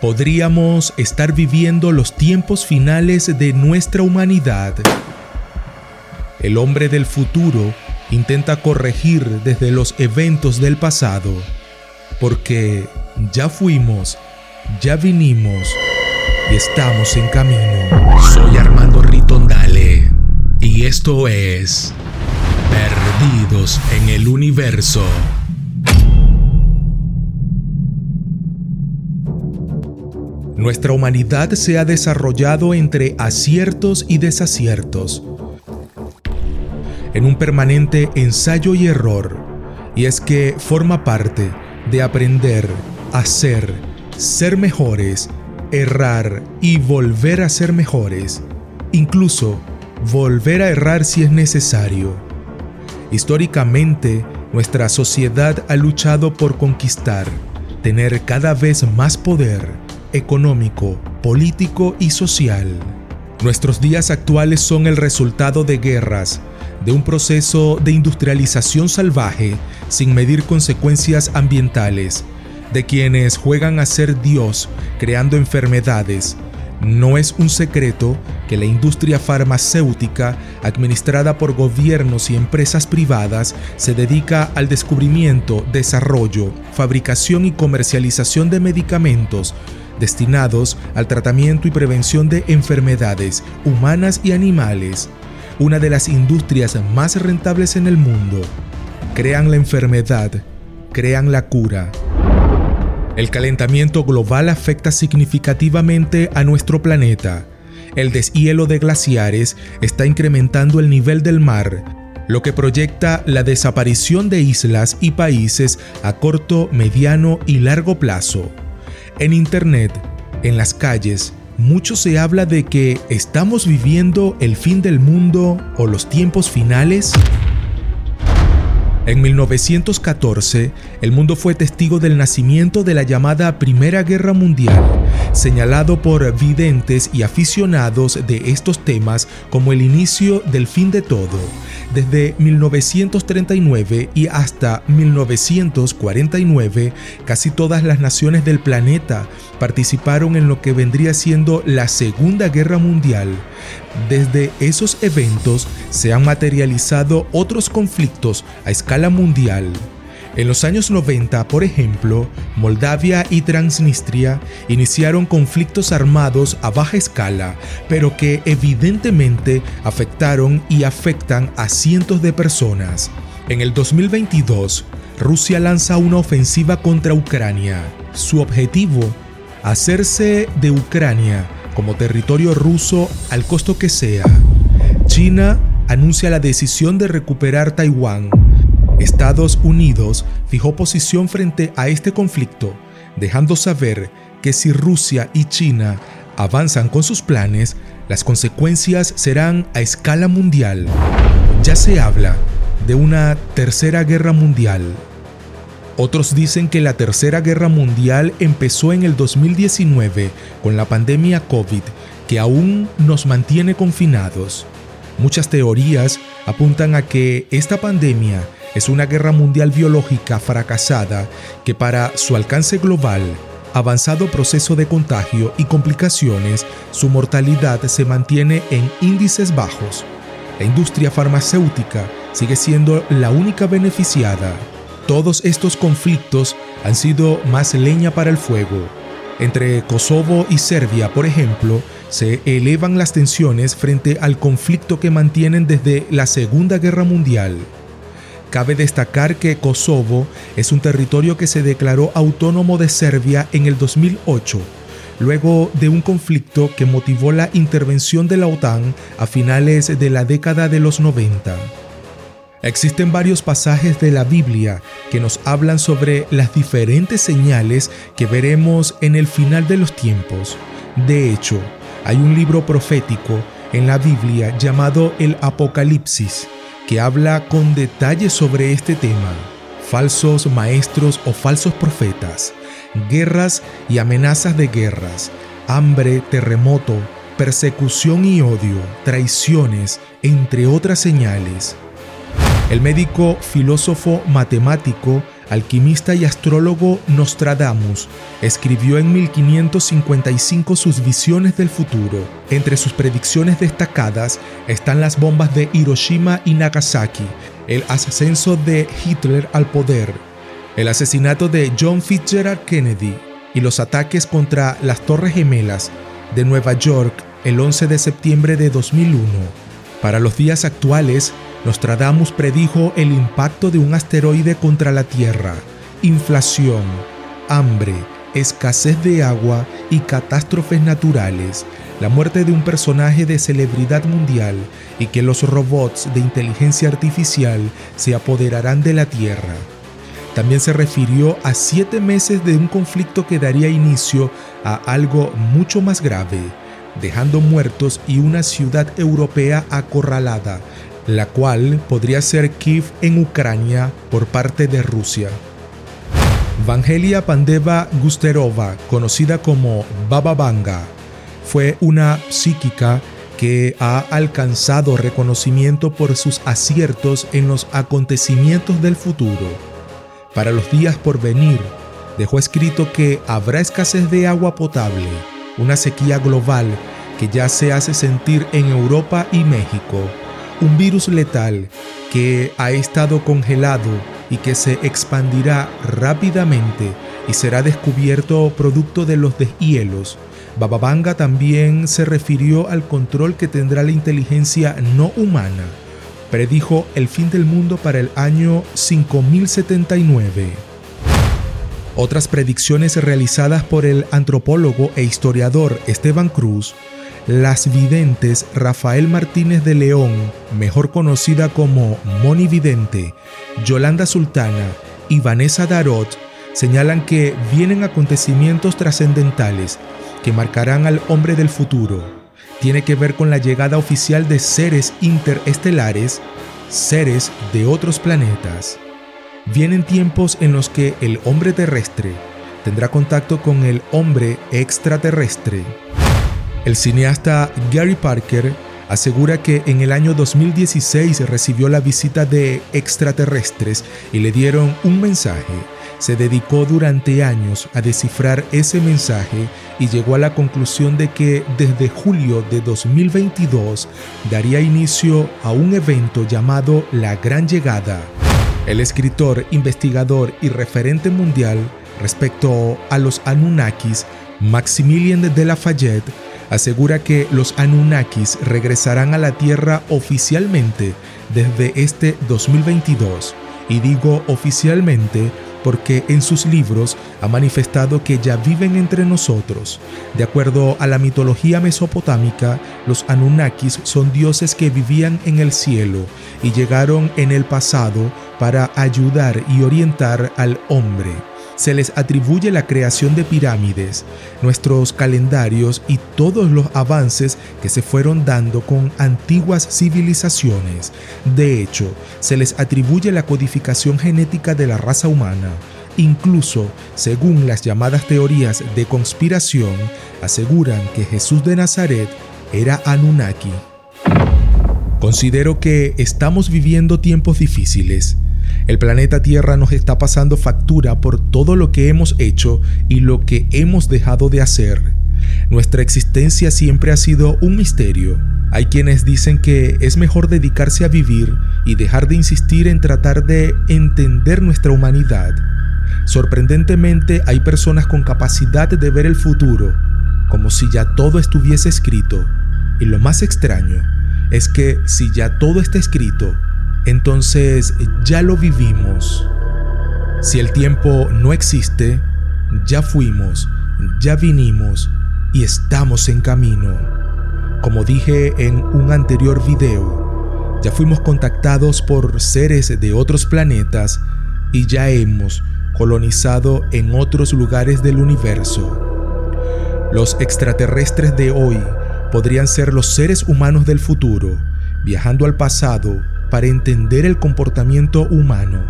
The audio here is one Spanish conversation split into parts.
podríamos estar viviendo los tiempos finales de nuestra humanidad. El hombre del futuro intenta corregir desde los eventos del pasado, porque ya fuimos, ya vinimos y estamos en camino. Soy Armando Ritondale y esto es Perdidos en el Universo. Nuestra humanidad se ha desarrollado entre aciertos y desaciertos, en un permanente ensayo y error, y es que forma parte de aprender, hacer, ser mejores, errar y volver a ser mejores, incluso volver a errar si es necesario. Históricamente, nuestra sociedad ha luchado por conquistar, tener cada vez más poder, económico, político y social. Nuestros días actuales son el resultado de guerras, de un proceso de industrialización salvaje sin medir consecuencias ambientales, de quienes juegan a ser Dios creando enfermedades. No es un secreto que la industria farmacéutica, administrada por gobiernos y empresas privadas, se dedica al descubrimiento, desarrollo, fabricación y comercialización de medicamentos destinados al tratamiento y prevención de enfermedades humanas y animales, una de las industrias más rentables en el mundo. Crean la enfermedad, crean la cura. El calentamiento global afecta significativamente a nuestro planeta. El deshielo de glaciares está incrementando el nivel del mar, lo que proyecta la desaparición de islas y países a corto, mediano y largo plazo. En Internet, en las calles, mucho se habla de que estamos viviendo el fin del mundo o los tiempos finales. En 1914, el mundo fue testigo del nacimiento de la llamada Primera Guerra Mundial, señalado por videntes y aficionados de estos temas como el inicio del fin de todo. Desde 1939 y hasta 1949, casi todas las naciones del planeta participaron en lo que vendría siendo la Segunda Guerra Mundial. Desde esos eventos se han materializado otros conflictos a escala mundial. En los años 90, por ejemplo, Moldavia y Transnistria iniciaron conflictos armados a baja escala, pero que evidentemente afectaron y afectan a cientos de personas. En el 2022, Rusia lanza una ofensiva contra Ucrania. Su objetivo, hacerse de Ucrania como territorio ruso al costo que sea. China anuncia la decisión de recuperar Taiwán Estados Unidos fijó posición frente a este conflicto, dejando saber que si Rusia y China avanzan con sus planes, las consecuencias serán a escala mundial. Ya se habla de una tercera guerra mundial. Otros dicen que la tercera guerra mundial empezó en el 2019 con la pandemia COVID que aún nos mantiene confinados. Muchas teorías apuntan a que esta pandemia es una guerra mundial biológica fracasada que para su alcance global, avanzado proceso de contagio y complicaciones, su mortalidad se mantiene en índices bajos. La industria farmacéutica sigue siendo la única beneficiada. Todos estos conflictos han sido más leña para el fuego. Entre Kosovo y Serbia, por ejemplo, se elevan las tensiones frente al conflicto que mantienen desde la Segunda Guerra Mundial. Cabe destacar que Kosovo es un territorio que se declaró autónomo de Serbia en el 2008, luego de un conflicto que motivó la intervención de la OTAN a finales de la década de los 90. Existen varios pasajes de la Biblia que nos hablan sobre las diferentes señales que veremos en el final de los tiempos. De hecho, hay un libro profético en la Biblia llamado el Apocalipsis, que habla con detalle sobre este tema, falsos maestros o falsos profetas, guerras y amenazas de guerras, hambre, terremoto, persecución y odio, traiciones, entre otras señales. El médico filósofo matemático alquimista y astrólogo Nostradamus, escribió en 1555 sus visiones del futuro. Entre sus predicciones destacadas están las bombas de Hiroshima y Nagasaki, el ascenso de Hitler al poder, el asesinato de John Fitzgerald Kennedy y los ataques contra las Torres Gemelas de Nueva York el 11 de septiembre de 2001. Para los días actuales, Nostradamus predijo el impacto de un asteroide contra la Tierra, inflación, hambre, escasez de agua y catástrofes naturales, la muerte de un personaje de celebridad mundial y que los robots de inteligencia artificial se apoderarán de la Tierra. También se refirió a siete meses de un conflicto que daría inicio a algo mucho más grave, dejando muertos y una ciudad europea acorralada, la cual podría ser Kiev en Ucrania por parte de Rusia. Vangelia Pandeva Gusterova, conocida como Baba Vanga, fue una psíquica que ha alcanzado reconocimiento por sus aciertos en los acontecimientos del futuro. Para los días por venir, dejó escrito que habrá escasez de agua potable, una sequía global que ya se hace sentir en Europa y México, un virus letal que ha estado congelado y que se expandirá rápidamente y será descubierto producto de los deshielos. Bababanga también se refirió al control que tendrá la inteligencia no humana. Predijo el fin del mundo para el año 5079. Otras predicciones realizadas por el antropólogo e historiador Esteban Cruz las videntes Rafael Martínez de León, mejor conocida como Moni Vidente, Yolanda Sultana y Vanessa Darot, señalan que vienen acontecimientos trascendentales que marcarán al hombre del futuro. Tiene que ver con la llegada oficial de seres interestelares, seres de otros planetas. Vienen tiempos en los que el hombre terrestre tendrá contacto con el hombre extraterrestre el cineasta Gary Parker asegura que en el año 2016 recibió la visita de extraterrestres y le dieron un mensaje. Se dedicó durante años a descifrar ese mensaje y llegó a la conclusión de que desde julio de 2022 daría inicio a un evento llamado La Gran Llegada. El escritor, investigador y referente mundial respecto a los Anunnakis, Maximilien de Lafayette, asegura que los Anunnakis regresarán a la Tierra oficialmente desde este 2022. Y digo oficialmente porque en sus libros ha manifestado que ya viven entre nosotros. De acuerdo a la mitología mesopotámica, los Anunnakis son dioses que vivían en el cielo y llegaron en el pasado para ayudar y orientar al hombre se les atribuye la creación de pirámides, nuestros calendarios y todos los avances que se fueron dando con antiguas civilizaciones. De hecho, se les atribuye la codificación genética de la raza humana. Incluso, según las llamadas teorías de conspiración, aseguran que Jesús de Nazaret era Anunnaki. Considero que estamos viviendo tiempos difíciles el planeta Tierra nos está pasando factura por todo lo que hemos hecho y lo que hemos dejado de hacer. Nuestra existencia siempre ha sido un misterio. Hay quienes dicen que es mejor dedicarse a vivir y dejar de insistir en tratar de entender nuestra humanidad. Sorprendentemente hay personas con capacidad de ver el futuro, como si ya todo estuviese escrito. Y lo más extraño es que si ya todo está escrito, entonces ya lo vivimos. Si el tiempo no existe, ya fuimos, ya vinimos y estamos en camino. Como dije en un anterior video, ya fuimos contactados por seres de otros planetas y ya hemos colonizado en otros lugares del universo. Los extraterrestres de hoy podrían ser los seres humanos del futuro, viajando al pasado para entender el comportamiento humano,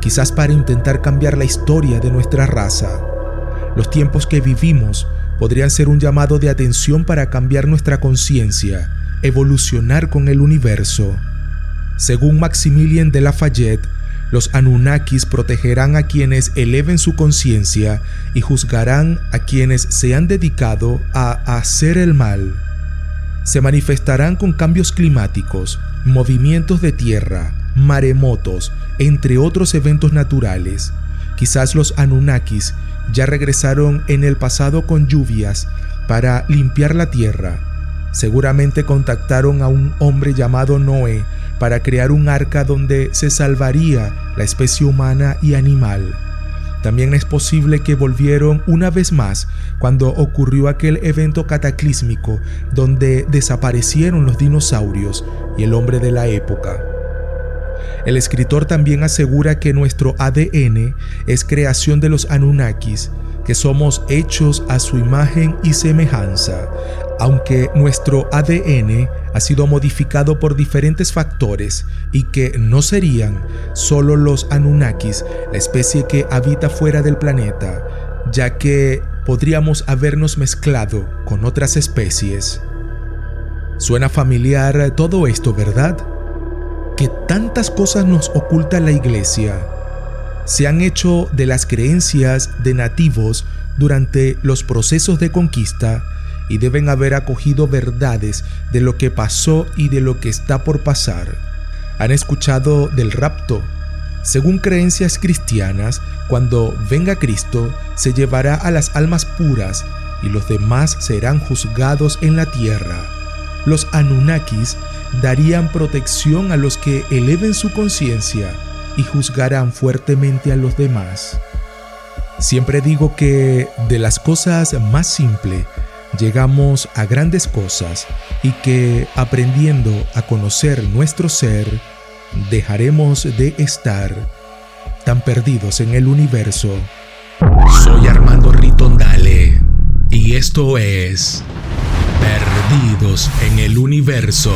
quizás para intentar cambiar la historia de nuestra raza. Los tiempos que vivimos podrían ser un llamado de atención para cambiar nuestra conciencia, evolucionar con el universo. Según Maximilien de Lafayette, Los Anunnakis protegerán a quienes eleven su conciencia y juzgarán a quienes se han dedicado a hacer el mal. Se manifestarán con cambios climáticos, movimientos de tierra, maremotos, entre otros eventos naturales. Quizás los Anunnakis ya regresaron en el pasado con lluvias para limpiar la tierra. Seguramente contactaron a un hombre llamado Noé para crear un arca donde se salvaría la especie humana y animal. También es posible que volvieron una vez más cuando ocurrió aquel evento cataclísmico donde desaparecieron los dinosaurios y el hombre de la época. El escritor también asegura que nuestro ADN es creación de los Anunnakis, que somos hechos a su imagen y semejanza, aunque nuestro ADN ha sido modificado por diferentes factores y que no serían solo los Anunnakis, la especie que habita fuera del planeta, ya que podríamos habernos mezclado con otras especies. Suena familiar todo esto, ¿verdad? Que tantas cosas nos oculta la iglesia se han hecho de las creencias de nativos durante los procesos de conquista y deben haber acogido verdades de lo que pasó y de lo que está por pasar. Han escuchado del rapto. Según creencias cristianas, cuando venga Cristo, se llevará a las almas puras y los demás serán juzgados en la tierra. Los Anunnakis darían protección a los que eleven su conciencia y juzgarán fuertemente a los demás. Siempre digo que de las cosas más simples llegamos a grandes cosas y que aprendiendo a conocer nuestro ser, dejaremos de estar tan perdidos en el universo. Soy Armando Ritondale y esto es Perdidos en el Universo.